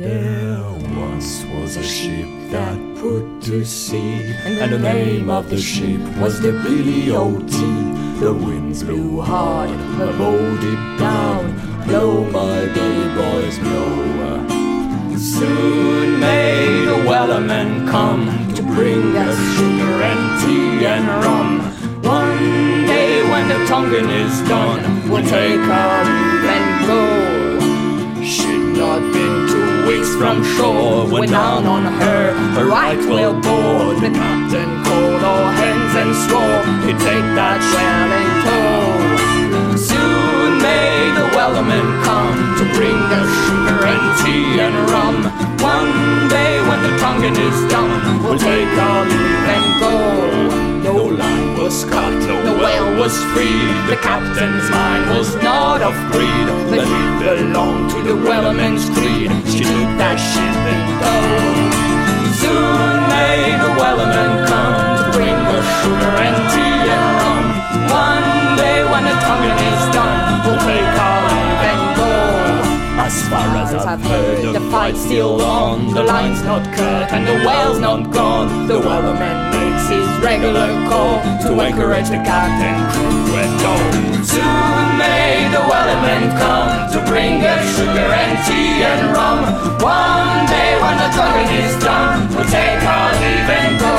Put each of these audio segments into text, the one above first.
There once was a ship that put to sea, and the name of the ship was the Billy o' Tea The winds blew hard, her boat dipped down. Blow, my Billy boys, blow. Soon may the wellerman come to bring us sugar and tea and rum. One day when the tonguing is done, we'll take our and go from shore when down on her a right whale board. The captain called all hands and swore he'd take that shell in tow. Soon may the wellerman come to bring us sugar and tea and rum. One day when the tonguing is done, we'll take our leave and go. No line was cut, no whale was free. The captain's mind was not of greed, but it belonged to the wellerman's creed. She took that ship in tow. Soon may the wellerman come to bring us sugar and tea and rum. One day when the tonguing is done, we'll take our leave and go. As far as I've heard, the fight's still on. The line's not cut and the whale's not gone. The wellerman makes his regular call to encourage the captain, crew, and all. Soon may the wellerman tonguing is done, we'll take our leave and go.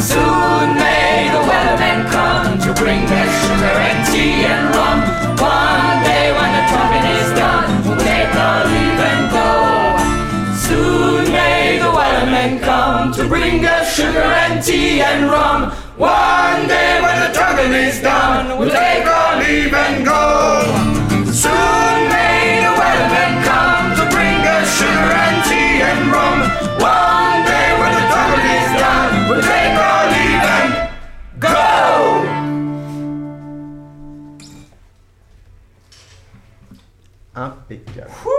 Soon may the wellerman come to bring us sugar and tea and rum. One day when the tonguing is done, we'll take our leave and go. Soon may the wellerman come to bring us sugar and tea and rum. One day when the tonguing is done, we'll take our leave and go. Impeccable.